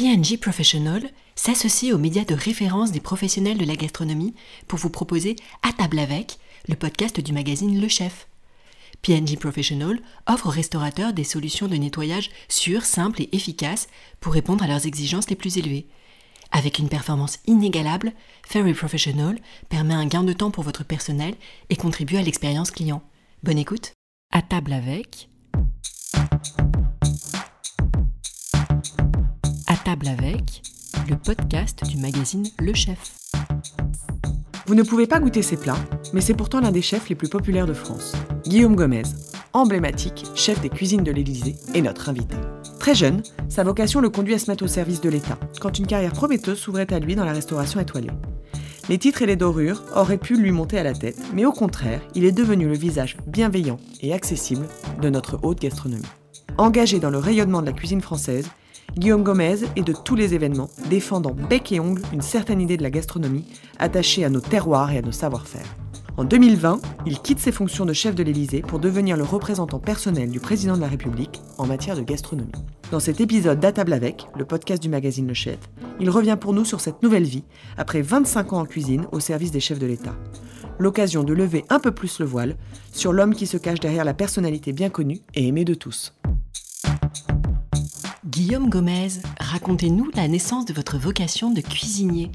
PNG Professional s'associe aux médias de référence des professionnels de la gastronomie pour vous proposer À table avec, le podcast du magazine Le Chef. PNG Professional offre aux restaurateurs des solutions de nettoyage sûres, simples et efficaces pour répondre à leurs exigences les plus élevées. Avec une performance inégalable, Ferry Professional permet un gain de temps pour votre personnel et contribue à l'expérience client. Bonne écoute. À table avec. Avec, le podcast du magazine Le Chef. Vous ne pouvez pas goûter ces plats, mais c'est pourtant l'un des chefs les plus populaires de France. Guillaume Gomez, emblématique chef des cuisines de l'Élysée, est notre invité. Très jeune, sa vocation le conduit à se mettre au service de l'État, quand une carrière prometteuse s'ouvrait à lui dans la restauration étoilée. Les titres et les dorures auraient pu lui monter à la tête, mais au contraire, il est devenu le visage bienveillant et accessible de notre haute gastronomie. Engagé dans le rayonnement de la cuisine française, Guillaume Gomez est de tous les événements, défendant bec et ongle une certaine idée de la gastronomie, attachée à nos terroirs et à nos savoir-faire. En 2020, il quitte ses fonctions de chef de l'Élysée pour devenir le représentant personnel du président de la République en matière de gastronomie. Dans cet épisode d'À table avec, le podcast du magazine Le Chef, il revient pour nous sur cette nouvelle vie, après 25 ans en cuisine au service des chefs de l'État. L'occasion de lever un peu plus le voile sur l'homme qui se cache derrière la personnalité bien connue et aimée de tous. Guillaume Gomez, racontez-nous la naissance de votre vocation de cuisinier.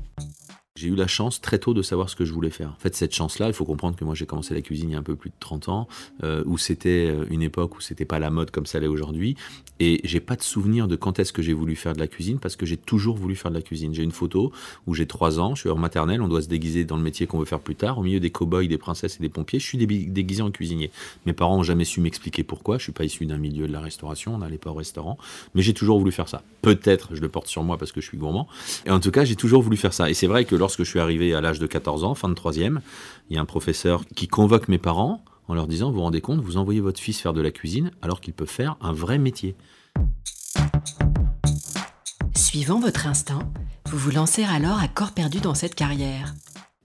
J'ai eu la chance très tôt de savoir ce que je voulais faire. En fait, cette chance-là, il faut comprendre que moi j'ai commencé la cuisine il y a un peu plus de 30 ans, euh, où c'était euh, une époque où c'était pas la mode comme ça l'est aujourd'hui. Et j'ai pas de souvenir de quand est-ce que j'ai voulu faire de la cuisine parce que j'ai toujours voulu faire de la cuisine. J'ai une photo où j'ai 3 ans, je suis en maternelle, on doit se déguiser dans le métier qu'on veut faire plus tard. Au milieu des cow-boys, des princesses et des pompiers, je suis déguisé en cuisinier. Mes parents ont jamais su m'expliquer pourquoi. Je suis pas issu d'un milieu de la restauration, on n'allait pas au restaurant, mais j'ai toujours voulu faire ça. Peut-être, je le porte sur moi parce que je suis gourmand. Et en tout cas, j'ai toujours voulu faire ça. Et c'est vrai que lorsque je suis arrivé à l'âge de 14 ans, fin de troisième, il y a un professeur qui convoque mes parents en leur disant, vous vous rendez compte, vous envoyez votre fils faire de la cuisine alors qu'il peut faire un vrai métier. Suivant votre instinct, vous vous lancez alors à corps perdu dans cette carrière.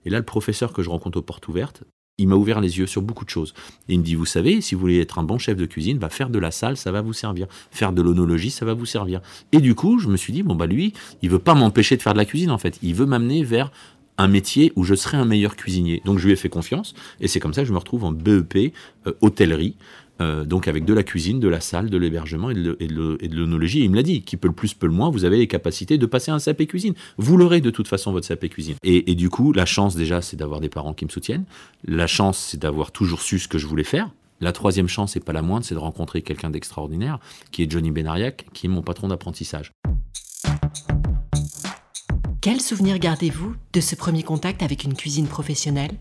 Et là, le professeur que je rencontre aux portes ouvertes, il m'a ouvert les yeux sur beaucoup de choses. Il me dit, vous savez, si vous voulez être un bon chef de cuisine, va faire de la salle, ça va vous servir. Faire de l'onologie, ça va vous servir. Et du coup, je me suis dit, bon, bah lui, il veut pas m'empêcher de faire de la cuisine, en fait. Il veut m'amener vers un métier où je serai un meilleur cuisinier. Donc je lui ai fait confiance, et c'est comme ça que je me retrouve en BEP euh, hôtellerie, euh, donc avec de la cuisine, de la salle, de l'hébergement et de l'onologie. Il me l'a dit, qui peut le plus, peut le moins, vous avez les capacités de passer un SAP cuisine. Vous l'aurez de toute façon, votre SAP cuisine. Et, et du coup, la chance déjà, c'est d'avoir des parents qui me soutiennent. La chance, c'est d'avoir toujours su ce que je voulais faire. La troisième chance, et pas la moindre, c'est de rencontrer quelqu'un d'extraordinaire, qui est Johnny Benariac, qui est mon patron d'apprentissage. Quel souvenir gardez-vous de ce premier contact avec une cuisine professionnelle?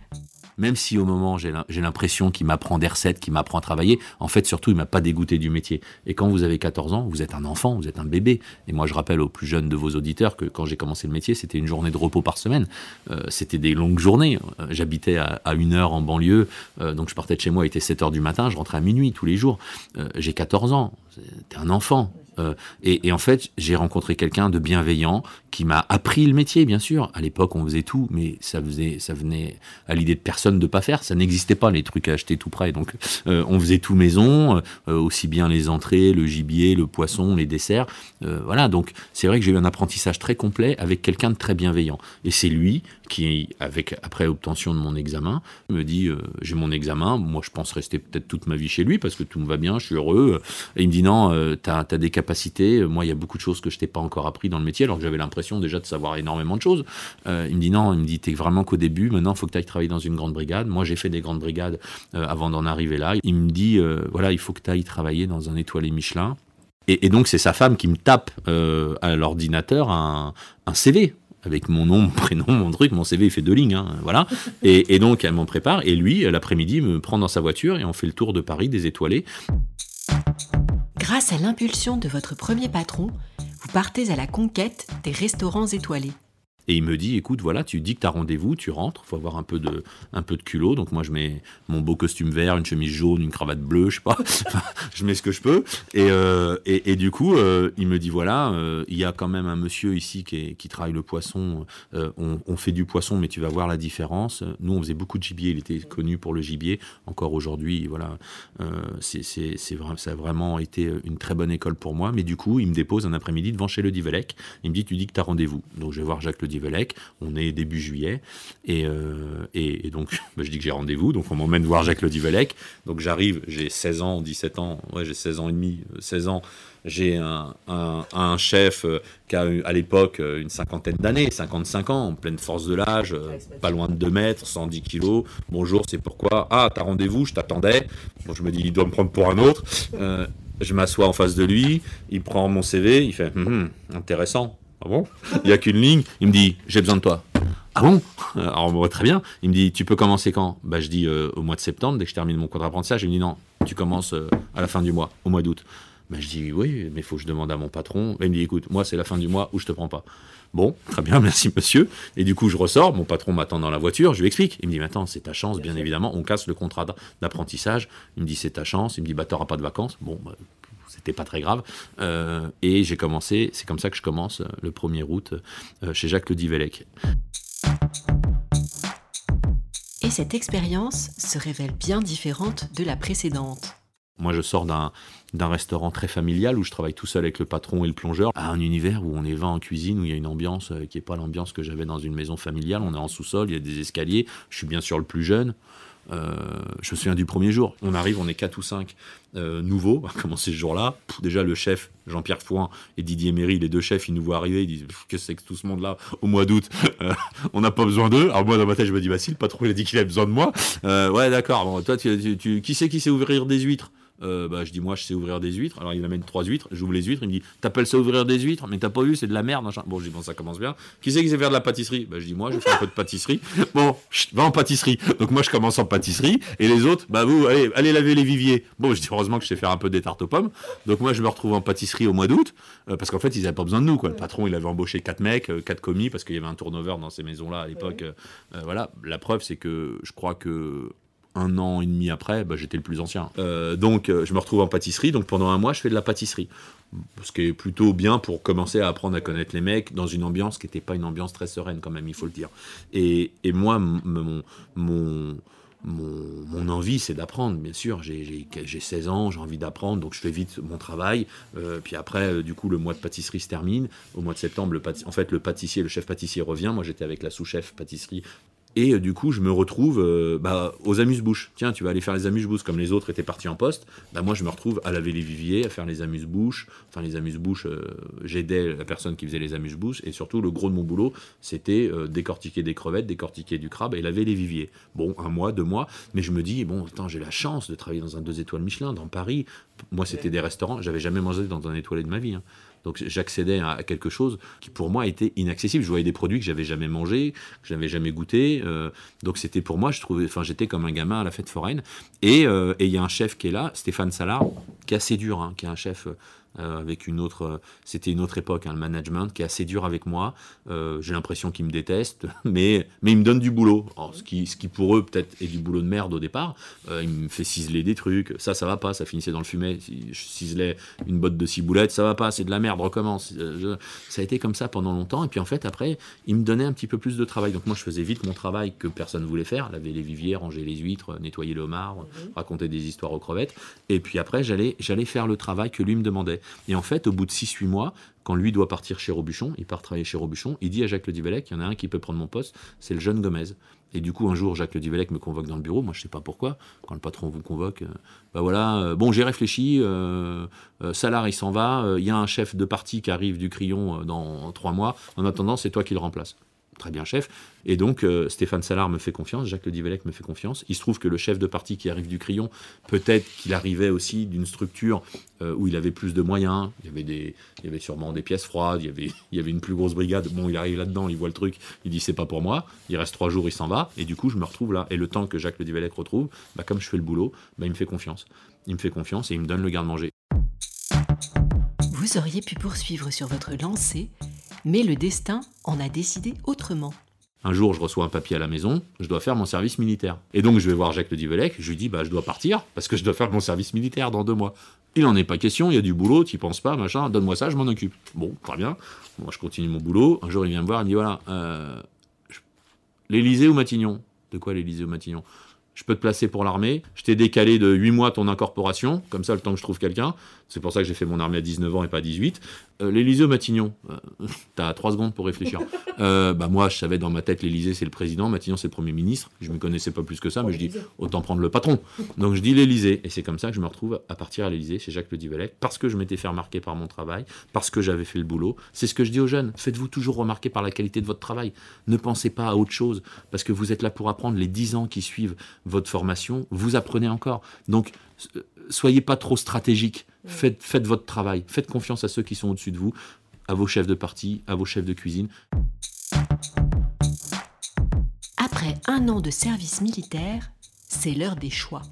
Même si au moment j'ai l'impression qu'il m'apprend des recettes, qu'il m'apprend à travailler, en fait surtout il m'a pas dégoûté du métier. Et quand vous avez 14 ans, vous êtes un enfant, vous êtes un bébé. Et moi je rappelle aux plus jeunes de vos auditeurs que quand j'ai commencé le métier, c'était une journée de repos par semaine. Euh, c'était des longues journées. Euh, j'habitais à, une heure en banlieue, euh, donc je partais de chez moi, il était 7 heures du matin, je rentrais à minuit tous les jours. j'ai 14 ans, c'était un enfant. Euh, et, en fait, j'ai rencontré quelqu'un de bienveillant qui m'a appris le métier, bien sûr. À l'époque, on faisait tout, mais ça, ça venait à l'idée de personne de pas faire. Ça n'existait pas, les trucs à acheter tout près. Donc, euh, on faisait tout maison, euh, aussi bien les entrées, le gibier, le poisson, les desserts. voilà, donc c'est vrai que j'ai eu un apprentissage très complet avec quelqu'un de très bienveillant. Et c'est lui qui, avec après obtention de mon examen, me dit j'ai mon examen, moi je pense rester peut-être toute ma vie chez lui parce que tout me va bien, je suis heureux. Et il me dit non, tu as, as des capacités euh, moi, il y a beaucoup de choses que je t'ai pas encore appris dans le métier, alors que j'avais l'impression déjà de savoir énormément de choses. Euh, il me dit non, il me dit t'es vraiment qu'au début. Maintenant, il faut que tu ailles travailler dans une grande brigade. Moi, j'ai fait des grandes brigades euh, avant d'en arriver là. Il me dit voilà, il faut que tu ailles travailler dans un étoilé Michelin. Et, donc, c'est sa femme qui me tape à l'ordinateur un, CV avec mon nom, mon prénom, mon truc, mon CV il fait deux lignes, hein, voilà. Et, et, donc elle m'en prépare et lui l'après-midi me prend dans sa voiture et on fait le tour de Paris des étoilés. Grâce à l'impulsion de votre premier patron, vous partez à la conquête des restaurants étoilés. Et il me dit, écoute, voilà, tu dis que tu as rendez-vous, tu rentres, faut avoir un peu de, un peu de culot. Donc moi, je mets mon beau costume vert, une chemise jaune, une cravate bleue, je sais pas. je mets ce que je peux. Et, euh, et, du coup, euh, il me dit, voilà, euh, il y a quand même un monsieur ici qui, qui travaille le poisson. On, on, fait du poisson, mais tu vas voir la différence. Nous, on faisait beaucoup de gibier. Il était connu pour le gibier. Encore aujourd'hui, voilà, c'est, c'est, c'est vrai, ça a vraiment été une très bonne école pour moi. Mais du coup, il me dépose un après-midi devant chez le Divelec. Il me dit, tu dis que tu as rendez-vous. Donc, je vais voir Jacques le Divelec. On est début juillet. Et, et, donc, bah, je dis que j'ai rendez-vous. Donc, on m'emmène voir Jacques le Divelec. Donc, j'arrive, j'ai 16 ans, 17 ans. Ouais, j'ai 16 ans et demi, 16 ans. J'ai un, un, chef euh, qui a à l'époque euh, une cinquantaine d'années, 55 ans, en pleine force de l'âge, euh, pas loin de 2 mètres, 110 kilos. Bonjour, c'est pourquoi? Ah, t'as rendez-vous, je t'attendais. Bon, je me dis, il doit me prendre pour un autre. je m'assois en face de lui, il prend mon CV, il fait hum, hum, intéressant. Ah bon Il n'y a qu'une ligne, il me dit, j'ai besoin de toi. Ah bon Alors, très bien. Il me dit, tu peux commencer quand? Bah, Je dis au mois de septembre, dès que je termine mon contrat d'apprentissage. Il me dit, non, tu commences à la fin du mois, au mois d'août. Ben, je dis oui, mais il faut que je demande à mon patron. il me dit écoute, moi c'est la fin du mois où je te prends pas. Bon, très bien, merci monsieur. Et du coup, je ressors, mon patron m'attend dans la voiture, je lui explique. Il me dit maintenant, c'est ta chance, bien évidemment. On casse le contrat d'apprentissage. Il me dit c'est ta chance. Il me dit bah t'auras pas de vacances. Bon, bah, c'était pas très grave. Euh, et j'ai commencé, c'est comme ça que je commence euh, le 1er août euh, chez Jacques Le Divelec. Et cette expérience se révèle bien différente de la précédente. Moi, je sors d'un, restaurant très familial où je travaille tout seul avec le patron et le plongeur, à un univers où on est 20 en cuisine, où il y a une ambiance qui n'est pas l'ambiance que j'avais dans une maison familiale. On est en sous-sol, il y a des escaliers. Je suis bien sûr le plus jeune. Euh, je me souviens du premier jour. On arrive, on est 4 ou 5 euh, nouveaux. On va commencer ce jour-là. Déjà, le chef, Jean-Pierre Fouin et Didier Méry, les deux chefs, ils nous voient arriver. Ils disent Que c'est que tout ce monde-là au mois d'août On n'a pas besoin d'eux. Alors, moi, dans ma tête, je me dis Bah, si, le patron, il a dit qu'il avait besoin de moi. ouais, d'accord. Toi, tu, qui c'est qui sait ouvrir des huîtres? Euh, bah, je dis, moi, je sais ouvrir des huîtres. Alors, il m'amène trois huîtres. J'ouvre les huîtres. Il me dit, t'appelles ça ouvrir des huîtres? Mais t'as pas vu, c'est de la merde. Bon, je dis, bon, ça commence bien. Qui c'est qui sait faire de la pâtisserie? Bah, Je dis, moi, je fais un peu de pâtisserie. Bon, va en pâtisserie. Donc, moi, je commence en pâtisserie. Et les autres, bah, vous, allez, allez laver les viviers. Bon, je dis, heureusement que je sais faire un peu des tartes aux pommes. Donc, moi, je me retrouve en pâtisserie au mois d'août. Euh, parce qu'en fait, ils n'avaient pas besoin de nous. Quoi. Le patron, il avait embauché quatre mecs, euh, quatre commis, parce qu'il y avait un turnover dans ces maisons-là à l'époque. voilà. La preuve, c'est que je crois que un an et demi après, bah, j'étais le plus ancien. Euh, donc euh, je me retrouve en pâtisserie, donc pendant un mois je fais de la pâtisserie. Ce qui est plutôt bien pour commencer à apprendre à connaître les mecs dans une ambiance qui n'était pas une ambiance très sereine quand même, il faut le dire. Et, moi, mon, envie, c'est d'apprendre, bien sûr. J'ai 16 ans, j'ai envie d'apprendre, donc je fais vite mon travail. Euh, puis après, du coup, le mois de pâtisserie se termine. Au mois de septembre, en fait, le pâtissier, le chef pâtissier revient. Moi, j'étais avec la sous-chef pâtisserie et euh, du coup, je me retrouve euh, bah, aux amuse-bouches. Tiens, tu vas aller faire les amuse-bouches comme les autres étaient partis en poste. Bah, moi, je me retrouve à laver les viviers, à faire les amuse-bouches. Enfin, les amuse-bouches, euh, j'aidais la personne qui faisait les amuse-bouches. Et surtout, le gros de mon boulot, c'était décortiquer des crevettes, décortiquer du crabe et laver les viviers. Bon, un mois, deux mois. Mais je me dis, bon, attends, j'ai la chance de travailler dans un deux étoiles Michelin, dans Paris. Moi, c'était des restaurants. J'avais jamais mangé dans un étoilé de ma vie. Hein. Donc j'accédais à quelque chose qui pour moi était inaccessible. Je voyais des produits que j'avais jamais mangés, que j'avais jamais goûté. Euh, donc c'était pour moi, je trouvais, enfin j'étais comme un gamin à la fête foraine. Euh, et il y a un chef qui est là, Stéphane Salard, qui est assez dur, hein, qui est un chef euh, avec une autre. Euh, c'était une autre époque, hein, le management, qui est assez dur avec moi. Euh, j'ai l'impression qu'ils me détestent, mais, mais ils me donnent du boulot. ce, qui, ce qui pour eux peut-être est du boulot de merde au départ. il me fait ciseler des trucs. Ça, ça va pas, ça finissait dans le fumet. Je ciselais une botte de ciboulettes, ça va pas, c'est de la merde, recommence. ça a été comme ça pendant longtemps. Et puis en fait, après, il me donnait un petit peu plus de travail. Donc moi, je faisais vite mon travail que personne ne voulait faire laver les viviers, ranger les huîtres, nettoyer le homard, mhm. raconter des histoires aux crevettes. Et puis après, j'allais faire le travail que lui me demandait. Et en fait, au bout de 6-8 mois, quand lui doit partir chez Robuchon, il part travailler chez Robuchon, il dit à Jacques Le Divelec, il y en a un qui peut prendre mon poste, c'est le jeune Gomez. Et du coup, un jour, Jacques Le Divelec me convoque dans le bureau, moi je sais pas pourquoi, quand le patron vous convoque, euh, bah voilà, euh, bon j'ai réfléchi, euh, Salar il s'en va, il y a un chef de parti qui arrive du Crayon dans trois mois, en attendant c'est toi qui le remplace très bien chef. Et donc, euh, Stéphane Salard me fait confiance, Jacques Le Divelec me fait confiance. Il se trouve que le chef de parti qui arrive du Crayon, peut-être qu'il arrivait aussi d'une structure euh, où il avait plus de moyens. Il y avait, des, il y avait sûrement des pièces froides, il y, avait, il y avait une plus grosse brigade. Bon, il arrive là-dedans, il voit le truc, il dit c'est pas pour moi. Il reste trois jours, il s'en va. Et du coup, je me retrouve là. Et le temps que Jacques Le Divelec retrouve, bah, comme je fais le boulot, bah, il me fait confiance. Il me fait confiance et il me donne le garde-manger. Vous auriez pu poursuivre sur votre lancée Mais le destin en a décidé autrement. Un jour, je reçois un papier à la maison, je dois faire mon service militaire. Et donc, je vais voir Jacques Le Divelec, je lui dis, bah, je dois partir, parce que je dois faire mon service militaire dans deux mois. Il n'en est pas question, il y a du boulot, tu penses pas, machin, donne-moi ça, je m'en occupe. Bon, très bien. Moi, je continue mon boulot. Un jour, il vient me voir, il me dit, voilà, euh, l'Élysée ou Matignon? De quoi l'Élysée ou Matignon? Je peux te placer pour l'armée, je t'ai décalé de 8 mois ton incorporation, comme ça le temps que je trouve quelqu'un, c'est pour ça que j'ai fait mon armée à 19 ans et pas à 18. Euh, L'Élysée au Matignon, euh, t'as 3 secondes pour réfléchir. Euh, bah moi, je savais dans ma tête, l'Élysée c'est le président, Matignon c'est le Premier ministre, je me connaissais pas plus que ça, mais je dis, autant prendre le patron. Donc je dis l'Élysée, et c'est comme ça que je me retrouve à partir à l'Élysée chez Jacques Le Divelec, parce que je m'étais fait remarquer par mon travail, parce que j'avais fait le boulot. C'est ce que je dis aux jeunes, faites-vous toujours remarquer par la qualité de votre travail. Ne pensez pas à autre chose, parce que vous êtes là pour apprendre les 10 ans qui suivent votre formation, vous apprenez encore. Donc soyez pas trop stratégique. Faites, faites votre travail. Faites confiance à ceux qui sont au-dessus de vous, à vos chefs de parti, à vos chefs de cuisine. Après un an de service militaire, c'est l'heure des choix.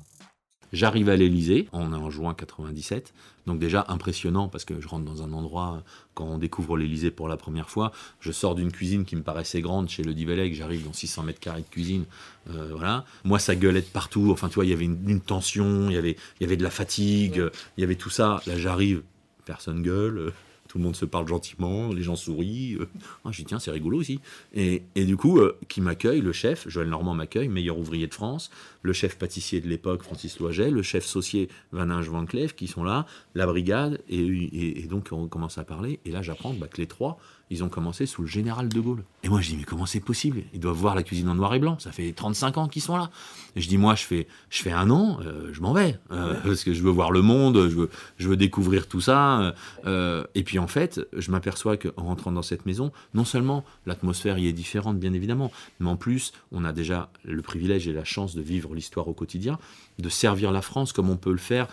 J'arrive à l'Elysée, on est en juin 97, donc déjà impressionnant parce que je rentre dans un endroit, quand on découvre l'Elysée pour la première fois, je sors d'une cuisine qui me paraissait grande chez le Divelec, j'arrive dans 600 mètres carrés de cuisine, euh, voilà. Moi ça gueulait de partout, enfin tu vois, il y avait une, tension, il y avait, il y avait de la fatigue, il y avait tout ça. Là j'arrive, personne gueule, tout le monde se parle gentiment, les gens sourient. Euh. Ah, je dis, tiens, c'est rigolo aussi. Et, du coup, euh, qui m'accueille, le chef, Joël Normand m'accueille, meilleur ouvrier de France, le chef pâtissier de l'époque, Francis Loiget, le chef saucier, Vaninge Van Cleef, qui sont là, la brigade, et, donc on commence à parler. Et là, j'apprends bah, que les trois, ils ont commencé sous le général de Gaulle. Et moi, je dis, mais comment c'est possible? Ils doivent voir la cuisine en noir et blanc. Ça fait 35 ans qu'ils sont là. Et je dis, moi, je fais, je fais un an, euh, je m'en vais. Euh, parce que je veux voir le monde, je veux, je veux découvrir tout ça. Euh, et puis, en fait, je m'aperçois qu'en rentrant dans cette maison, non seulement l'atmosphère y est différente, bien évidemment, mais en plus, on a déjà le privilège et la chance de vivre l'histoire au quotidien, de servir la France comme on peut le faire.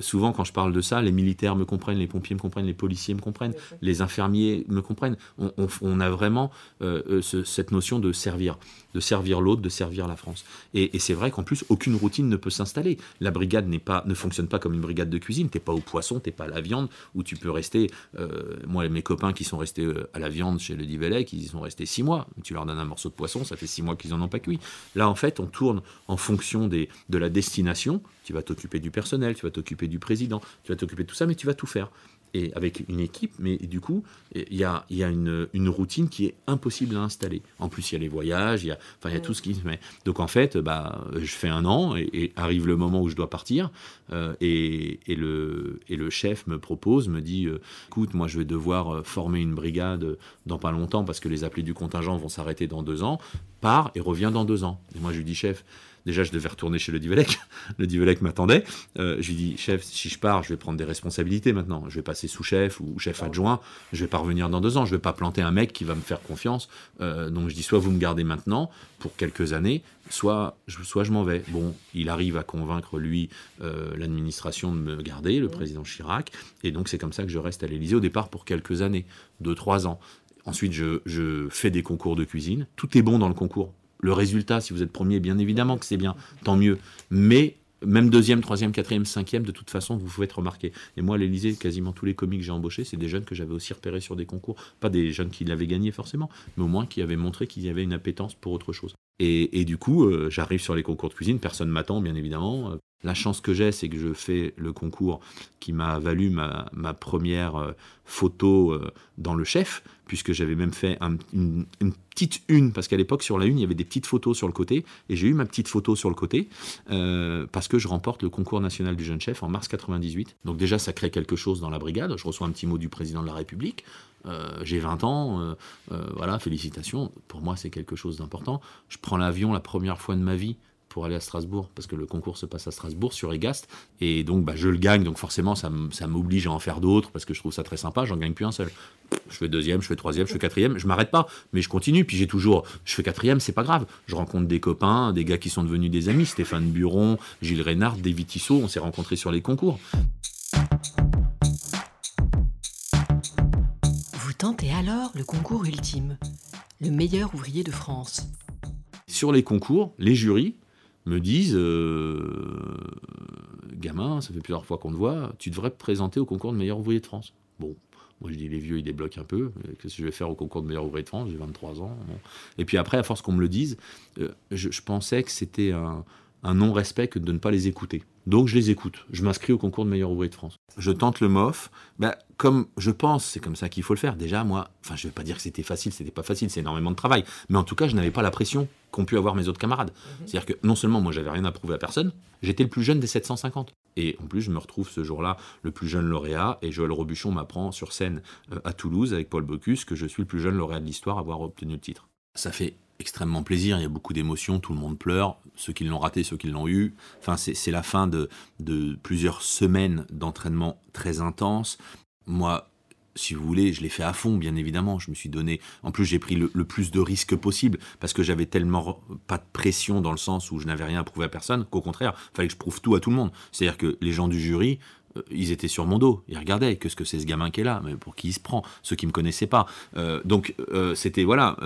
souvent, quand je parle de ça, les militaires me comprennent, les pompiers me comprennent, les policiers me comprennent, les infirmiers me comprennent. On, a vraiment euh, euh, cette notion de servir, de servir l'autre, de servir la France. Et, c'est vrai qu'en plus, aucune routine ne peut s'installer. La brigade n'est pas, ne fonctionne pas comme une brigade de cuisine. T'es pas au poisson, t'es pas à la viande, où tu peux rester. Euh, moi, mes copains qui sont restés à la viande chez le Divelec, ils y sont restés six mois. Tu leur donnes un morceau de poisson, ça fait six mois qu'ils en ont pas cuit. Là, en fait, on tourne en fonction des, de la destination. Tu vas t'occuper du personnel, tu vas t'occuper du président, tu vas t'occuper de tout ça, mais tu vas tout faire et avec une équipe, mais du coup, il y a, y a une, une, routine qui est impossible à installer. En plus, il y a les voyages, il y a, enfin, il y a tout ce qui se met. Donc en fait, bah, je fais un an et, arrive le moment où je dois partir euh, et, et, le, et le chef me propose, me dit, euh, écoute, moi je vais devoir euh, former une brigade dans pas longtemps parce que les appelés du contingent vont s'arrêter dans deux ans, pars et reviens dans deux ans. Et moi je lui dis, chef, Déjà, je devais retourner chez le Divelec. Le Divelec m'attendait. Euh, je lui dis, chef, si je pars, je vais prendre des responsabilités maintenant. Je vais passer sous-chef ou chef adjoint. Je vais pas revenir dans deux ans. Je vais pas planter un mec qui va me faire confiance. Euh, donc, je dis, soit vous me gardez maintenant pour quelques années, soit je, soit je m'en vais. Bon, il arrive à convaincre, lui, euh, l'administration de me garder, le président Chirac. Et donc, c'est comme ça que je reste à l'Élysée au départ pour quelques années, deux, trois ans. Ensuite, je, je, fais des concours de cuisine. Tout est bon dans le concours. Le résultat, si vous êtes premier, bien évidemment que c'est bien, tant mieux. Mais même deuxième, troisième, quatrième, cinquième, de toute façon, vous pouvez être remarqué. Et moi, à l'Elysée, quasiment tous les comiques que j'ai embauchés, c'est des jeunes que j'avais aussi repérés sur des concours. Pas des jeunes qui l'avaient gagné forcément, mais au moins qui avaient montré qu'ils avaient une appétence pour autre chose. Et, du coup, euh, j'arrive sur les concours de cuisine, personne m'attend, bien évidemment. La chance que j'ai, c'est que je fais le concours qui m'a valu ma, première euh, photo euh, dans le chef, puisque j'avais même fait une, petite une, parce qu'à l'époque, sur la une, il y avait des petites photos sur le côté, et j'ai eu ma petite photo sur le côté, euh, parce que je remporte le concours national du jeune chef en mars 98. Donc déjà, ça crée quelque chose dans la brigade. Je reçois un petit mot du président de la République. j'ai 20 ans, voilà, félicitations. Pour moi, c'est quelque chose d'important. Je prends l'avion la première fois de ma vie pour aller à Strasbourg, parce que le concours se passe à Strasbourg sur Egast, et donc bah, je le gagne, donc forcément ça m'oblige à en faire d'autres, parce que je trouve ça très sympa, j'en gagne plus un seul. Je fais deuxième, je fais troisième, je fais quatrième, je m'arrête pas, mais je continue, puis j'ai toujours, je fais quatrième, c'est pas grave, je rencontre des copains, des gars qui sont devenus des amis, Stéphane Buron, Gilles Reynard, David Tissot, on s'est rencontrés sur les concours. Vous tentez alors le concours ultime, le meilleur ouvrier de France. Sur les concours, les jurys, me disent euh, Gamin, ça fait plusieurs fois qu'on te voit, tu devrais te présenter au concours de meilleur ouvrier de France. Bon, Moi, je dis, les vieux, ils débloquent un peu. Qu'est-ce que je vais faire au concours de meilleur ouvrier de France? J'ai 23 ans. Et puis après, à force qu'on me le dise, euh, je, pensais que c'était un, non-respect que de ne pas les écouter. Donc je les écoute. Je m'inscris au concours de meilleur ouvrier de France. Je tente le MOF. Bah, comme je pense, c'est comme ça qu'il faut le faire. Déjà, moi, enfin, je ne vais pas dire que c'était facile, c'était pas facile, c'est énormément de travail. Mais en tout cas, je n'avais pas la pression qu'ont pu avoir mes autres camarades. Mhm. C'est-à-dire que non seulement moi, j'avais rien à prouver à personne, j'étais le plus jeune des 750. Et en plus, je me retrouve ce jour-là le plus jeune lauréat. Et Joël Robuchon m'apprend sur scène euh, à Toulouse avec Paul Bocuse que je suis le plus jeune lauréat de l'histoire à avoir obtenu le titre. Ça fait extrêmement plaisir, il y a beaucoup d'émotions, tout le monde pleure, ceux qui l'ont raté, ceux qui l'ont eu. Enfin, c'est la fin de, de plusieurs semaines d'entraînement très intense. Moi, si vous voulez, je l'ai fait à fond, bien évidemment. Je me suis donné. En plus, j'ai pris le, plus de risques possible parce que j'avais tellement pas de pression dans le sens où je n'avais rien à prouver à personne qu'au contraire, il fallait que je prouve tout à tout le monde. C'est-à-dire que les gens du jury, ils étaient sur mon dos, ils regardaient qu'est-ce que c'est ce gamin qui est là, mais pour qui il se prend, ceux qui me connaissaient pas. Euh, donc euh, c'était voilà,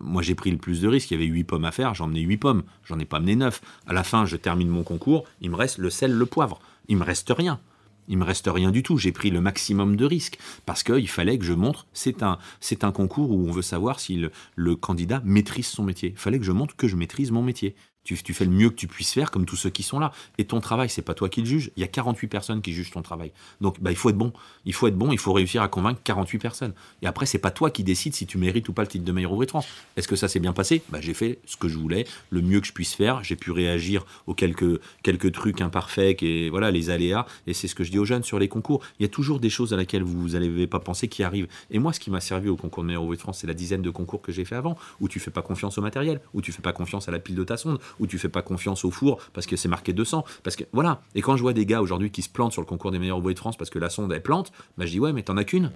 moi j'ai pris le plus de risques, il y avait huit pommes à faire, j'en emmené huit pommes, j'en ai pas amené neuf. À la fin, je termine mon concours, il me reste le sel, le poivre, il me reste rien il me reste rien du tout. J'ai pris le maximum de risques parce qu'il fallait que je montre. C'est un, c'est un concours où on veut savoir si le candidat maîtrise son métier. Il fallait que je montre que je maîtrise mon métier. Tu, fais le mieux que tu puisses faire, comme tous ceux qui sont là. Et ton travail, c'est pas toi qui le juge. Il y a 48 personnes qui jugent ton travail. Donc, bah, il faut être bon. Il faut être bon. Il faut réussir à convaincre 48 personnes. Et après, c'est pas toi qui décides si tu mérites ou pas le titre de meilleur ouvrier de France. Est-ce que ça s'est bien passé? Bah, J'ai fait ce que je voulais, le mieux que je puisse faire. J'ai pu réagir aux quelques, quelques trucs imparfaits et voilà les aléas. Et c'est ce que je dis aux jeunes sur les concours. Il y a toujours des choses à laquelle vous n'avez pas pensé qui arrivent. Et moi, ce qui m'a servi au concours de meilleur ouvrier de France, c'est la dizaine de concours que j'ai fait avant, où tu fais pas confiance au matériel, où tu fais pas confiance à la pile de ta sonde, où tu fais pas confiance au four parce que c'est marqué 200. Parce que voilà. Et quand je vois des gars aujourd'hui qui se plantent sur le concours des meilleurs ouvriers de France parce que la sonde elle plante, bah je dis ouais mais t'en as qu'une.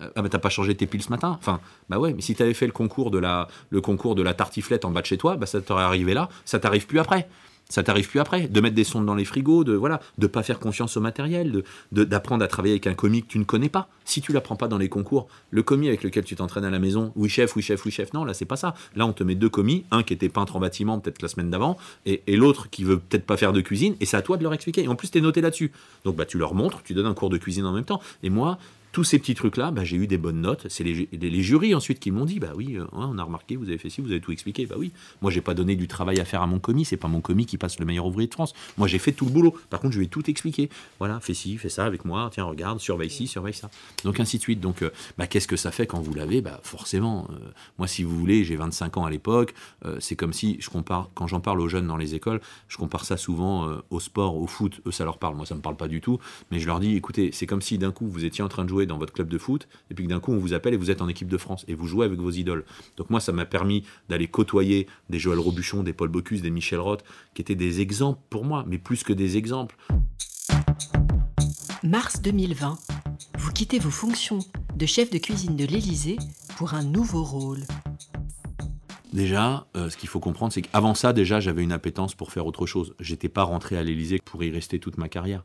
Euh, ah bah t'as pas changé tes piles ce matin Enfin, bah ouais, mais si t'avais fait le concours de la, le concours de la tartiflette en bas de chez toi, bah ça t'aurait arrivé là, ça t'arrive plus après ça t'arrive plus après de mettre des sondes dans les frigos de voilà de pas faire confiance au matériel de d'apprendre à travailler avec un commis que tu ne connais pas. Si tu l'apprends pas dans les concours le commis avec lequel tu t'entraînes à la maison oui chef oui chef oui chef non là c'est pas ça. Là on te met deux commis un qui était peintre en bâtiment peut-être la semaine d'avant et, et l'autre qui veut peut-être pas faire de cuisine et c'est à toi de leur expliquer. Et en plus tu es noté là-dessus. Donc bah tu leur montres tu donnes un cours de cuisine en même temps. Et moi tous ces petits trucs-là, bah, j'ai eu des bonnes notes. C'est les, jurys ensuite qui m'ont dit, bah oui, euh, on a remarqué, vous avez fait ci, vous avez tout expliqué. Bah oui, moi j'ai pas donné du travail à faire à mon commis, c'est pas mon commis qui passe le meilleur ouvrier de France. Moi j'ai fait tout le boulot. Par contre, je lui ai tout expliqué. Voilà, fais ci, fais ça avec moi. Tiens, regarde, surveille ci, surveille ça. Donc ainsi de suite. Donc, euh, bah, qu'est-ce que ça fait quand vous l'avez? Bah forcément. Euh, moi, si vous voulez, j'ai 25 ans à l'époque. c'est comme si je compare, quand j'en parle aux jeunes dans les écoles, je compare ça souvent au sport, au foot. Eux, ça leur parle. Moi, ça me parle pas du tout. Mais je leur dis, écoutez, c'est comme si d'un coup vous étiez en train de jouer dans votre club de foot et puis d'un coup on vous appelle et vous êtes en équipe de France, et vous jouez avec vos idoles. Donc moi ça m'a permis d'aller côtoyer des Joël Robuchon, des Paul Bocuse, des Michel Roth, qui étaient des exemples pour moi, mais plus que des exemples. Mars 2020, vous quittez vos fonctions de chef de cuisine de l'Élysée pour un nouveau rôle. Déjà, euh, ce qu'il faut comprendre, c'est qu'avant ça, déjà, j'avais une appétence pour faire autre chose. J'étais pas rentré à l'Élysée pour y rester toute ma carrière.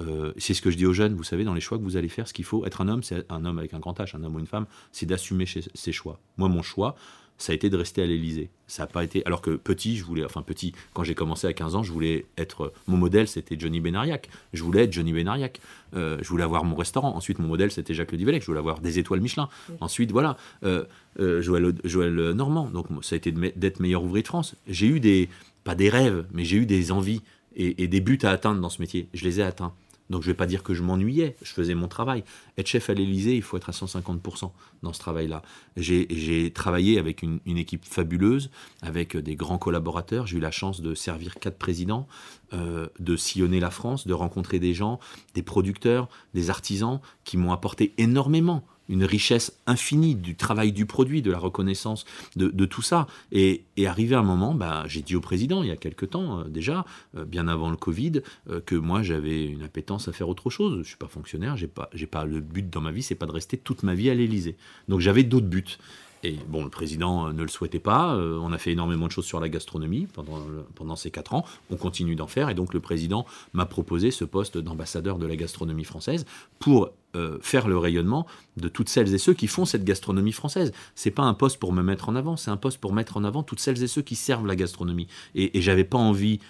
Euh, c'est ce que je dis aux jeunes, vous savez, dans les choix que vous allez faire, ce qu'il faut, être un homme, c'est un homme avec un grand H, un homme ou une femme, c'est d'assumer ses choix. Moi, mon choix, ça a été de rester à l'Élysée. Ça a pas été. Alors que petit, je voulais. Enfin, petit, quand j'ai commencé à 15 ans, je voulais être. Mon modèle, c'était Johnny Benariac. Je voulais être Johnny Benariac. Euh, je voulais avoir mon restaurant. Ensuite, mon modèle, c'était Jacques Le Divellec. Je voulais avoir des étoiles Michelin. Ensuite, voilà. Euh, Joël, Joël Normand. Donc, ça a été d'être meilleur ouvrier de France. J'ai eu des. Pas des rêves, mais j'ai eu des envies et, et des buts à atteindre dans ce métier. Je les ai atteints. Donc je ne vais pas dire que je m'ennuyais, je faisais mon travail. Être chef à l'Élysée, il faut être à 150% dans ce travail-là. J'ai travaillé avec une, équipe fabuleuse, avec des grands collaborateurs. J'ai eu la chance de servir quatre présidents, euh, de sillonner la France, de rencontrer des gens, des producteurs, des artisans qui m'ont apporté énormément une richesse infinie du travail du produit, de la reconnaissance de, tout ça. Et, arrivé un moment, bah, j'ai dit au président, il y a quelque temps euh, déjà, euh, bien avant le Covid, euh, que moi j'avais une appétence à faire autre chose. Je ne suis pas fonctionnaire, j'ai pas, pas le but dans ma vie, c'est pas de rester toute ma vie à l'Élysée. Donc j'avais d'autres buts. Et bon, le président euh, ne le souhaitait pas. Euh, on a fait énormément de choses sur la gastronomie pendant, pendant ces quatre ans. On continue d'en faire. Et donc, le président m'a proposé ce poste d'ambassadeur de la gastronomie française pour euh, faire le rayonnement de toutes celles et ceux qui font cette gastronomie française. C'est pas un poste pour me mettre en avant, c'est un poste pour mettre en avant toutes celles et ceux qui servent la gastronomie. Et, et j'avais pas envie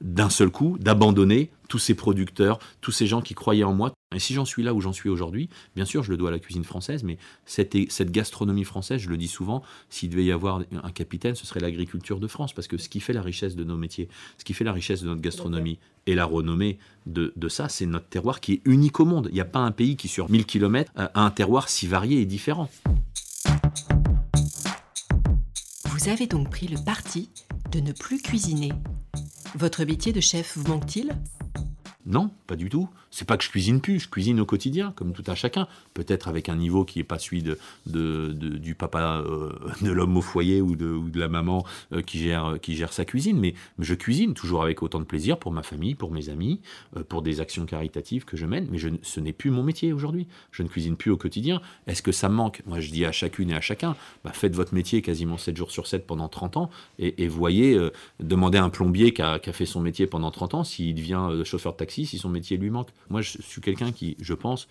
d'un seul coup d'abandonner tous ces producteurs, tous ces gens qui croyaient en moi, Et si j'en suis là où j'en suis aujourd'hui, bien sûr, je le dois à la cuisine française, mais cette, gastronomie française, je le dis souvent, s'il devait y avoir un capitaine, ce serait l'agriculture de France, parce que ce qui fait la richesse de nos métiers, ce qui fait la richesse de notre gastronomie et la renommée de, de ça, c'est notre terroir qui est unique au monde. Il n'y a pas un pays qui, sur 1000 km, a un terroir si varié et différent. Vous avez donc pris le parti de ne plus cuisiner. Votre métier de chef vous manque-t-il? Non, pas du tout. C'est pas que je cuisine plus, je cuisine au quotidien, comme tout un chacun. Peut-être avec un niveau qui n'est pas celui de, du papa, euh, de l'homme au foyer ou de, la maman euh, qui, gère, qui gère sa cuisine. Mais, je cuisine toujours avec autant de plaisir pour ma famille, pour mes amis, euh, pour des actions caritatives que je mène. Mais ce n'est plus mon métier aujourd'hui. Je ne cuisine plus au quotidien. Est-ce que ça me manque? Moi, je dis à chacune et à chacun, bah, faites votre métier quasiment 7 jours sur 7 pendant 30 ans et, voyez, demandez à un plombier qui a, qui a, fait son métier pendant 30 ans s'il devient chauffeur de taxi si son métier lui manque. Moi, je suis quelqu'un qui, je pense,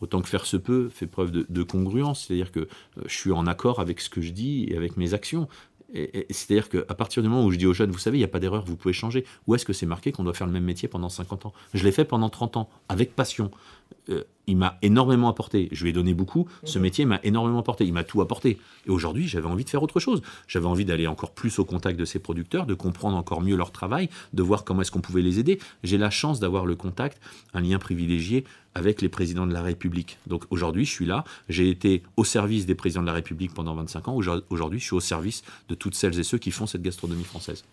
autant que faire se peut, fait preuve de, congruence. C'est-à-dire que euh, je suis en accord avec ce que je dis et avec mes actions. Et, C'est-à-dire qu'à partir du moment où je dis aux jeunes, vous savez, il n'y a pas d'erreur, vous pouvez changer. Où est-ce que c'est marqué qu'on doit faire le même métier pendant 50 ans? Je l'ai fait pendant 30 ans, avec passion. Euh, il m'a énormément apporté. Je lui ai donné beaucoup. Ce mhm. métier m'a énormément apporté. Il m'a tout apporté. Et aujourd'hui, j'avais envie de faire autre chose. J'avais envie d'aller encore plus au contact de ces producteurs, de comprendre encore mieux leur travail, de voir comment est-ce qu'on pouvait les aider. J'ai la chance d'avoir le contact, un lien privilégié avec les présidents de la République. Donc aujourd'hui, je suis là. J'ai été au service des présidents de la République pendant 25 ans. Aujourd'hui, je suis au service de toutes celles et ceux qui font cette gastronomie française.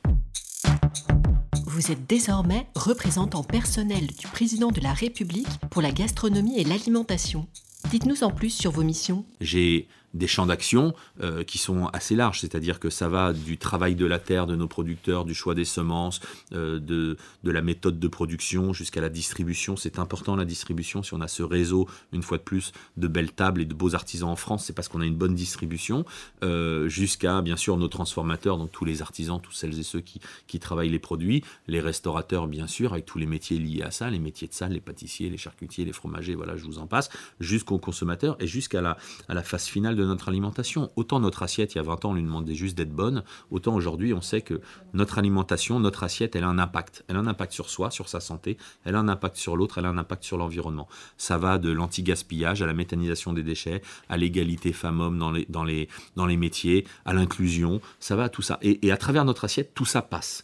Vous êtes désormais représentant personnel du président de la République pour la gastronomie et l'alimentation. Dites-nous en plus sur vos missions. J'ai des champs d'action euh, qui sont assez larges, c'est-à-dire que ça va du travail de la terre de nos producteurs, du choix des semences, euh, de, de la méthode de production jusqu'à la distribution. C'est important la distribution. Si on a ce réseau, une fois de plus, de belles tables et de beaux artisans en France, c'est parce qu'on a une bonne distribution, euh, jusqu'à bien sûr nos transformateurs, donc tous les artisans, tous celles et ceux qui, qui travaillent les produits, les restaurateurs bien sûr, avec tous les métiers liés à ça, les métiers de salle, les pâtissiers, les charcutiers, les fromagers, voilà, je vous en passe, jusqu'aux consommateurs et jusqu'à la, à la phase finale de notre alimentation. Autant notre assiette, il y a 20 ans, on lui demandait juste d'être bonne, autant aujourd'hui, on sait que notre alimentation, notre assiette, elle a un impact. Elle a un impact sur soi, sur sa santé, elle a un impact sur l'autre, elle a un impact sur l'environnement. Ça va de l'anti-gaspillage à la méthanisation des déchets, à l'égalité femmes-hommes dans les, dans, les, dans les métiers, à l'inclusion, ça va à tout ça. Et, et à travers notre assiette, tout ça passe.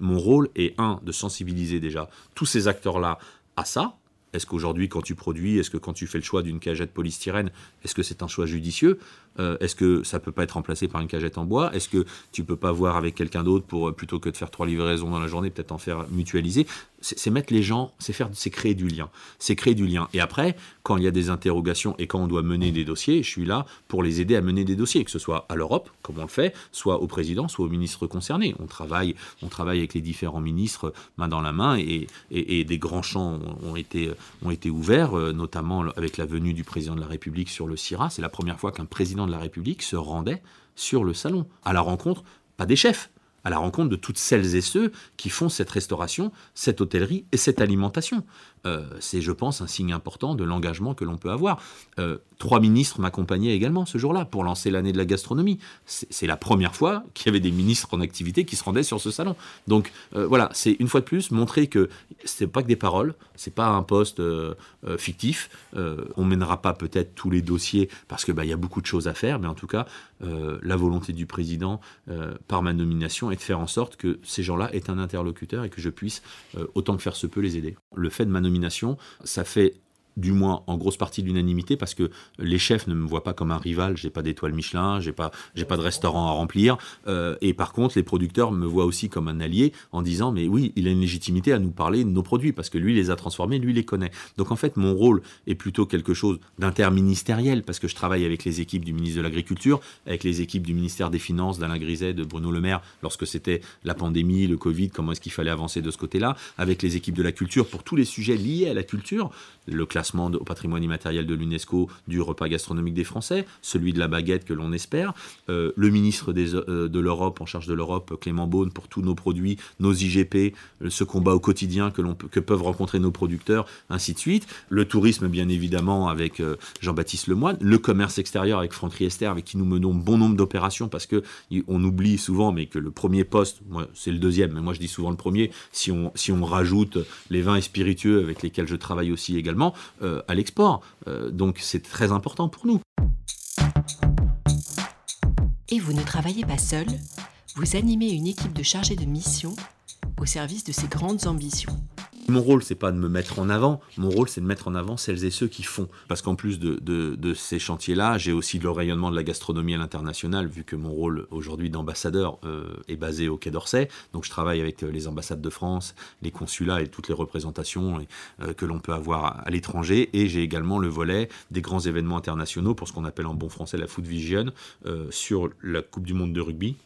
Mon rôle est, un, de sensibiliser déjà tous ces acteurs-là à ça, est-ce qu'aujourd'hui, quand tu produis, est-ce que quand tu fais le choix d'une cagette polystyrène, est-ce que c'est un choix judicieux? Euh, Est-ce que ça peut pas être remplacé par une cagette en bois? Est-ce que tu peux pas voir avec quelqu'un d'autre pour euh, plutôt que de faire trois livraisons dans la journée, peut-être en faire mutualiser? C'est mettre les gens, c'est faire, c'est créer du lien, c'est créer du lien. Et après, quand il y a des interrogations et quand on doit mener des dossiers, je suis là pour les aider à mener des dossiers, que ce soit à l'Europe, comme on le fait, soit au président, soit au ministre concerné. On travaille, on travaille avec les différents ministres main dans la main et, et, des grands champs ont été, ont été ouverts, euh, notamment avec la venue du président de la République sur le CIRA. C'est la première fois qu'un président de la République se rendait sur le salon, à la rencontre, pas des chefs, à la rencontre de toutes celles et ceux qui font cette restauration, cette hôtellerie et cette alimentation. Euh, c'est, je pense, un signe important de l'engagement que l'on peut avoir. Euh, trois ministres m'accompagnaient également ce jour-là pour lancer l'année de la gastronomie. C'est, la première fois qu'il y avait des ministres en activité qui se rendaient sur ce salon. Donc euh, voilà, c'est une fois de plus montrer que c'est pas que des paroles, c'est pas un poste fictif. on mènera pas peut-être tous les dossiers parce que bah, il y a beaucoup de choses à faire, mais en tout cas, la volonté du président par ma nomination de faire en sorte que ces gens-là aient un interlocuteur et que je puisse, autant que faire se peut, les aider. Le fait de ma nomination, ça fait du moins en grosse partie l'unanimité parce que les chefs ne me voient pas comme un rival, j'ai pas d'étoile Michelin, j'ai pas j'ai pas de restaurant à remplir euh, et par contre les producteurs me voient aussi comme un allié en disant mais oui, il a une légitimité à nous parler de nos produits parce que lui les a transformés, lui les connaît. Donc en fait mon rôle est plutôt quelque chose d'interministériel parce que je travaille avec les équipes du ministre de l'Agriculture, avec les équipes du ministère des Finances d'Alain Griset, de Bruno Le Maire lorsque c'était la pandémie, le Covid, comment est-ce qu'il fallait avancer de ce côté-là, avec les équipes de la culture pour tous les sujets liés à la culture, le classement au patrimoine immatériel de l'UNESCO du repas gastronomique des Français, celui de la baguette que l'on espère, euh, le ministre euh, de l'Europe en charge de l'Europe, Clément Beaune, pour tous nos produits, nos IGP, euh, ce combat au quotidien que, que peuvent rencontrer nos producteurs, ainsi de suite, le tourisme bien évidemment avec Jean-Baptiste Lemoine, le commerce extérieur avec Franck Riester, avec qui nous menons bon nombre d'opérations parce que on oublie souvent, mais que le premier poste, moi c'est le deuxième, mais moi je dis souvent le premier, si on, si on rajoute les vins et spiritueux avec lesquels je travaille aussi également, à l'export. donc c'est très important pour nous. Et vous ne travaillez pas seul, vous animez une équipe de chargés de mission au service de ces grandes ambitions. Mon rôle, c'est pas de me mettre en avant. Mon rôle, c'est de mettre en avant celles et ceux qui font. Parce qu'en plus de, ces chantiers-là, j'ai aussi le rayonnement de la gastronomie à l'international, vu que mon rôle aujourd'hui d'ambassadeur euh, est basé au Quai d'Orsay. Donc, je travaille avec euh, les ambassades de France, les consulats et toutes les représentations euh, que l'on peut avoir à l'étranger. Et j'ai également le volet des grands événements internationaux pour ce qu'on appelle en bon français la Food Vision sur la Coupe du Monde de rugby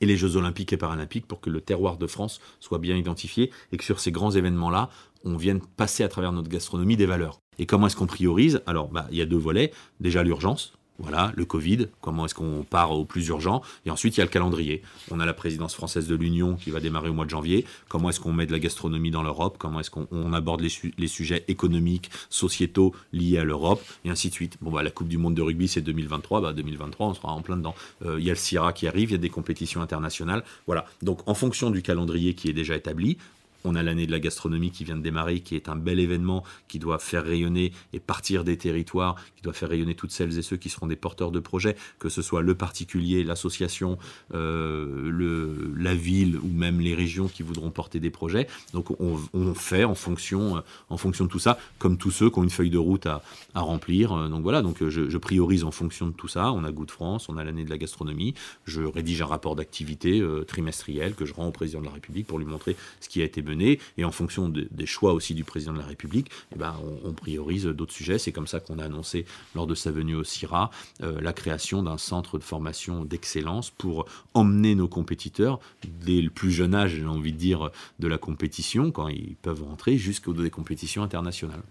et les Jeux olympiques et paralympiques pour que le terroir de France soit bien identifié et que sur ces grands événements-là, on vienne passer à travers notre gastronomie des valeurs. Et comment est-ce qu'on priorise? Alors, bah, il y a deux volets. Déjà l'urgence, voilà, le Covid, comment est-ce qu'on part au plus urgent Et ensuite, il y a le calendrier. On a la présidence française de l'Union qui va démarrer au mois de janvier. Comment est-ce qu'on met de la gastronomie dans l'Europe? Comment est-ce qu'on aborde les, sujets économiques, sociétaux liés à l'Europe? Et ainsi de suite. Bon, bah, la Coupe du Monde de rugby, c'est 2023. Bah, 2023, on sera en plein dedans. Euh, il y a le CIRA qui arrive, il y a des compétitions internationales. Voilà. Donc, en fonction du calendrier qui est déjà établi, on a l'année de la gastronomie qui vient de démarrer, qui est un bel événement qui doit faire rayonner et partir des territoires, qui doit faire rayonner toutes celles et ceux qui seront des porteurs de projets, que ce soit le particulier, l'association, euh, la ville ou même les régions qui voudront porter des projets. Donc on, fait en fonction, euh, en fonction de tout ça, comme tous ceux qui ont une feuille de route à, remplir. Euh, donc voilà, donc je, priorise en fonction de tout ça. On a Goût de France, on a l'année de la gastronomie. Je rédige un rapport d'activité trimestriel que je rends au président de la République pour lui montrer ce qui a été et en fonction des choix aussi du président de la République, eh ben, on, priorise d'autres sujets. C'est comme ça qu'on a annoncé lors de sa venue au CIRA euh, la création d'un centre de formation d'excellence pour emmener nos compétiteurs dès le plus jeune âge, j'ai envie de dire, de la compétition, quand ils peuvent rentrer, jusqu'aux des compétitions internationales.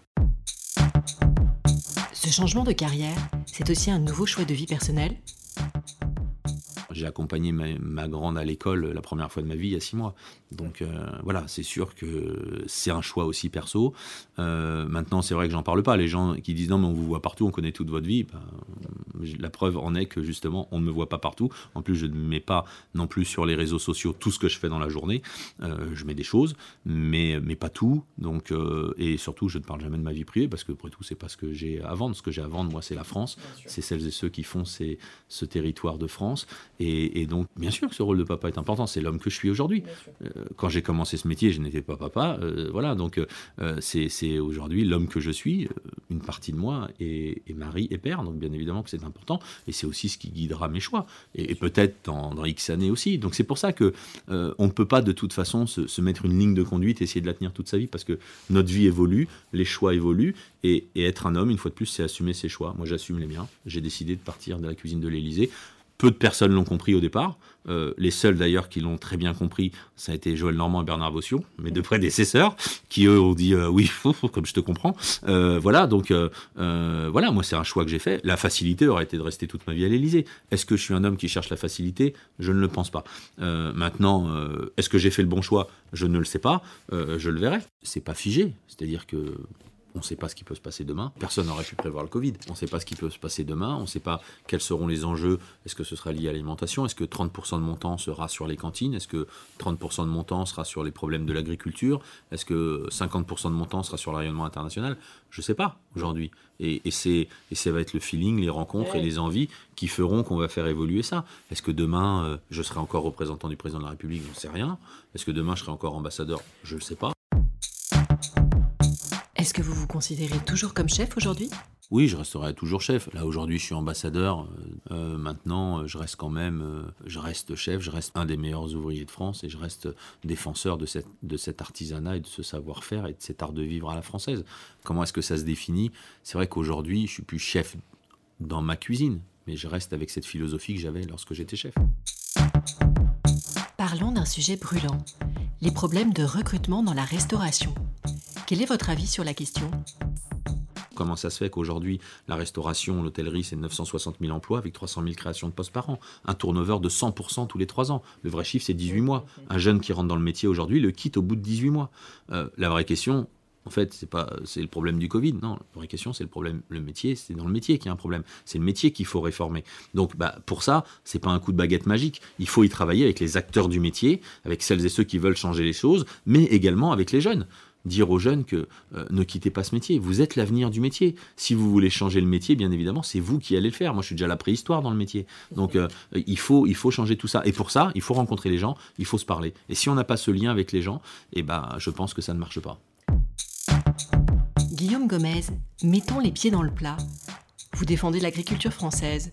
Ce changement de carrière, c'est aussi un nouveau choix de vie personnelle j'ai accompagné ma, grande à l'école la première fois de ma vie il y a six mois. Donc euh, voilà, c'est sûr que c'est un choix aussi perso. Euh, maintenant, c'est vrai que j'en parle pas. Les gens qui disent non, mais on vous voit partout, on connaît toute votre vie. Ben, la preuve en est que justement, on ne me voit pas partout. En plus, je ne mets pas non plus sur les réseaux sociaux tout ce que je fais dans la journée. Euh, je mets des choses, mais, mais pas tout. Donc, et surtout, je ne parle jamais de ma vie privée parce que après tout, c'est pas ce que j'ai à vendre. Ce que j'ai à vendre, moi, c'est la France. C'est celles et ceux qui font ces, ce territoire de France. Et, donc, bien sûr que ce rôle de papa est important. C'est l'homme que je suis aujourd'hui. Euh, quand j'ai commencé ce métier, je n'étais pas papa. Euh, voilà, donc euh, c'est aujourd'hui l'homme que je suis. Une partie de moi est, mari et père. Donc, bien évidemment que c'est important. Et c'est aussi ce qui guidera mes choix. Et, peut-être dans, X années aussi. Donc, c'est pour ça que on ne peut pas de toute façon se, mettre une ligne de conduite et essayer de la tenir toute sa vie parce que notre vie évolue, les choix évoluent. Et, et être un homme, une fois de plus, c'est assumer ses choix. Moi, j'assume les miens. J'ai décidé de partir de la cuisine de l'Élysée peu de personnes l'ont compris au départ. Euh, les seuls d'ailleurs qui l'ont très bien compris, ça a été Joël Normand et Bernard Bossiot, mes deux prédécesseurs, qui eux ont dit euh, oui, comme je te comprends. Euh, voilà, donc voilà, moi c'est un choix que j'ai fait. La facilité aurait été de rester toute ma vie à l'Élysée. Est-ce que je suis un homme qui cherche la facilité? Je ne le pense pas. maintenant, est-ce que j'ai fait le bon choix? Je ne le sais pas. je le verrai. C'est pas figé, c'est-à-dire que on ne sait pas ce qui peut se passer demain. Personne n'aurait pu prévoir le Covid. On ne sait pas ce qui peut se passer demain. On ne sait pas quels seront les enjeux. Est-ce que ce sera lié à l'alimentation? Est-ce que 30% de mon temps sera sur les cantines? Est-ce que 30% de mon temps sera sur les problèmes de l'agriculture? Est-ce que 50% de mon temps sera sur le rayonnement international? Je ne sais pas aujourd'hui. Et, et, et ça va être le feeling, les rencontres et les envies qui feront qu'on va faire évoluer ça. Est-ce que demain, euh, je serai encore représentant du président de la République? Je ne sais rien. Est-ce que demain, je serai encore ambassadeur? Je ne sais pas. Est-ce que vous vous considérez toujours comme chef aujourd'hui? Oui, je resterai toujours chef. Là, aujourd'hui, je suis ambassadeur. Euh, euh, maintenant, je reste quand même, euh, je reste chef, je reste un des meilleurs ouvriers de France et je reste défenseur de, cette, de cet artisanat et de ce savoir-faire et de cet art de vivre à la française. Comment est-ce que ça se définit? C'est vrai qu'aujourd'hui, je suis plus chef dans ma cuisine, mais je reste avec cette philosophie que j'avais lorsque j'étais chef. Parlons d'un sujet brûlant, les problèmes de recrutement dans la restauration. Quel est votre avis sur la question? Comment ça se fait qu'aujourd'hui, la restauration, l'hôtellerie, c'est 960 000 emplois avec 300 000 créations de postes par an? Un turnover de 100% tous les 3 ans. Le vrai chiffre, c'est 18 mois. Un jeune qui rentre dans le métier aujourd'hui le quitte au bout de 18 mois. Euh, la vraie question, en fait, c'est pas c'est le problème du Covid. Non, la vraie question, c'est le problème. Le métier, c'est dans le métier qu'il y a un problème. C'est le métier qu'il faut réformer. Donc, bah, pour ça, c'est pas un coup de baguette magique. Il faut y travailler avec les acteurs du métier, avec celles et ceux qui veulent changer les choses, mais également avec les jeunes. Dire aux jeunes que euh, ne quittez pas ce métier. Vous êtes l'avenir du métier. Si vous voulez changer le métier, bien évidemment, c'est vous qui allez le faire. Moi, je suis déjà la préhistoire dans le métier. Donc, euh, il, faut, il faut changer tout ça. Et pour ça, il faut rencontrer les gens, il faut se parler. Et si on n'a pas ce lien avec les gens, eh ben, je pense que ça ne marche pas. Guillaume Gomez, mettons les pieds dans le plat. Vous défendez l'agriculture française.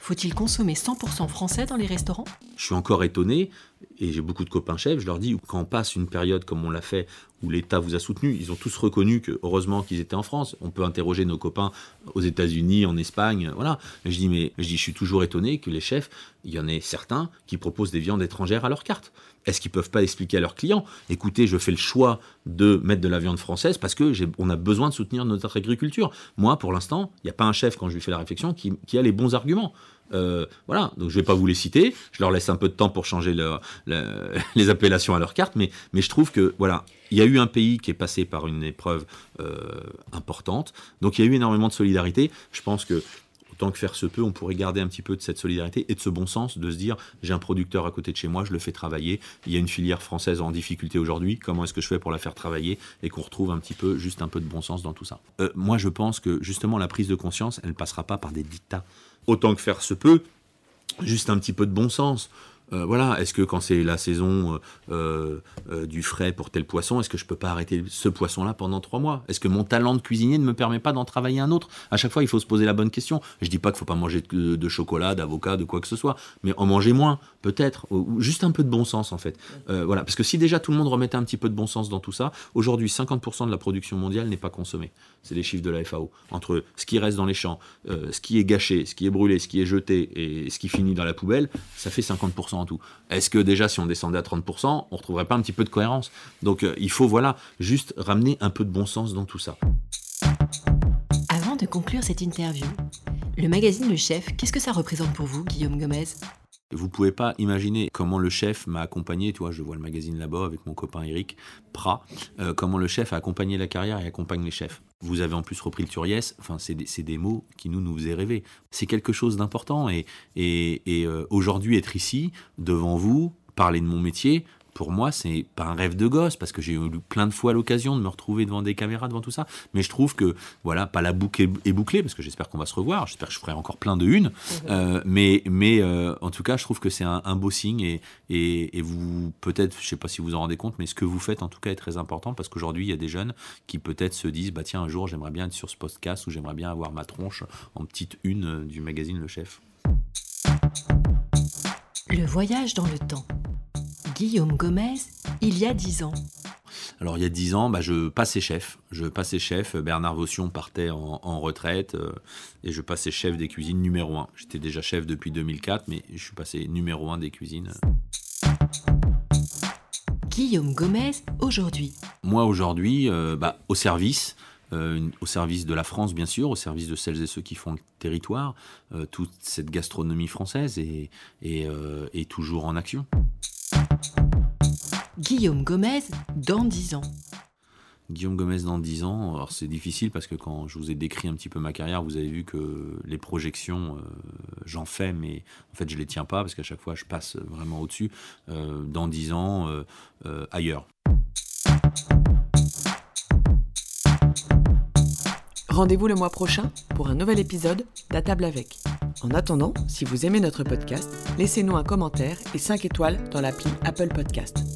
Faut-il consommer 100% français dans les restaurants? Je suis encore étonné, et j'ai beaucoup de copains chefs, je leur dis, quand on passe une période comme on l'a fait, où l'État vous a soutenu, ils ont tous reconnu que, heureusement qu'ils étaient en France. On peut interroger nos copains aux États-Unis, en Espagne, voilà. je dis, mais je, suis toujours étonné que les chefs, il y en ait certains qui proposent des viandes étrangères à leur carte. Est-ce qu'ils peuvent pas expliquer à leurs clients, écoutez, je fais le choix de mettre de la viande française parce que on a besoin de soutenir notre agriculture. Moi, pour l'instant, il n'y a pas un chef quand je lui fais la réflexion qui a les bons arguments. Euh, voilà, donc je vais pas vous les citer, je leur laisse un peu de temps pour changer les appellations à leur carte, mais, mais je trouve que voilà, il y a eu un pays qui est passé par une épreuve euh, importante, donc il y a eu énormément de solidarité. Je pense que autant que faire se peut, on pourrait garder un petit peu de cette solidarité et de ce bon sens, de se dire j'ai un producteur à côté de chez moi, je le fais travailler. Il y a une filière française en difficulté aujourd'hui, comment est-ce que je fais pour la faire travailler et qu'on retrouve un petit peu, juste un peu de bon sens dans tout ça? Euh, moi, je pense que justement la prise de conscience, elle ne passera pas par des dictats autant que faire se peut, juste un petit peu de bon sens. Euh, voilà, est-ce que quand c'est la saison euh, euh, du frais pour tel poisson, est-ce que je peux pas arrêter ce poisson-là pendant trois mois? Est-ce que mon talent de cuisinier ne me permet pas d'en travailler un autre? À chaque fois, il faut se poser la bonne question. Je dis pas qu'il faut pas manger de, chocolat, d'avocat, de quoi que ce soit, mais en manger moins, peut-être, ou, juste un peu de bon sens en fait. voilà, parce que si déjà tout le monde remettait un petit peu de bon sens dans tout ça, aujourd'hui, 50% de la production mondiale n'est pas consommée. C'est les chiffres de la FAO. Entre ce qui reste dans les champs, ce qui est gâché, ce qui est brûlé, ce qui est jeté et ce qui finit dans la poubelle, ça fait 50% en tout. Est-ce que déjà, si on descendait à 30%, on retrouverait pas un petit peu de cohérence? Donc, euh, il faut, voilà, juste ramener un peu de bon sens dans tout ça. Avant de conclure cette interview, le magazine Le Chef, qu'est-ce que ça représente pour vous, Guillaume Gomez? Vous pouvez pas imaginer comment le chef m'a accompagné, tu vois, je vois le magazine là-bas avec mon copain Eric Prat, euh, comment le chef a accompagné la carrière et accompagne les chefs. Vous avez en plus repris le Turiès, enfin, c'est des, mots qui nous, nous faisaient rêver. C'est quelque chose d'important et, et, et euh, aujourd'hui être ici, devant vous, parler de mon métier, pour moi, c'est pas un rêve de gosse, parce que j'ai eu plein de fois l'occasion de me retrouver devant des caméras, devant tout ça. Mais je trouve que, voilà, pas la boucle est bouclée, parce que j'espère qu'on va se revoir. J'espère que je ferai encore plein de une. Mhm. Euh, mais mais euh, en tout cas, je trouve que c'est un, beau signe. Et, et, vous, peut-être, je sais pas si vous en rendez compte, mais ce que vous faites, en tout cas, est très important, parce qu'aujourd'hui, il y a des jeunes qui peut-être se disent, bah tiens, un jour, j'aimerais bien être sur ce podcast, ou j'aimerais bien avoir ma tronche en petite une euh, du magazine Le Chef. Le voyage dans le temps. Guillaume Gomez, il y a dix ans. Alors il y a dix ans, bah, je passais chef. Je passais chef. Bernard Vaution partait en, retraite euh, et je passais chef des cuisines numéro un. J'étais déjà chef depuis 2004, mais je suis passé numéro un des cuisines. Guillaume Gomez, aujourd'hui. Moi aujourd'hui, euh, bah, au service. Euh, au service de la France, bien sûr, au service de celles et ceux qui font le territoire, toute cette gastronomie française est, est toujours en action. Guillaume Gomez dans 10 ans. Guillaume Gomez dans 10 ans, alors c'est difficile parce que quand je vous ai décrit un petit peu ma carrière, vous avez vu que les projections, euh, j'en fais, mais en fait je les tiens pas parce qu'à chaque fois je passe vraiment au-dessus. Euh, dans 10 ans, euh, ailleurs. Rendez-vous le mois prochain pour un nouvel épisode d'À table avec. En attendant, si vous aimez notre podcast, laissez-nous un commentaire et 5 étoiles dans l'appli Apple Podcast.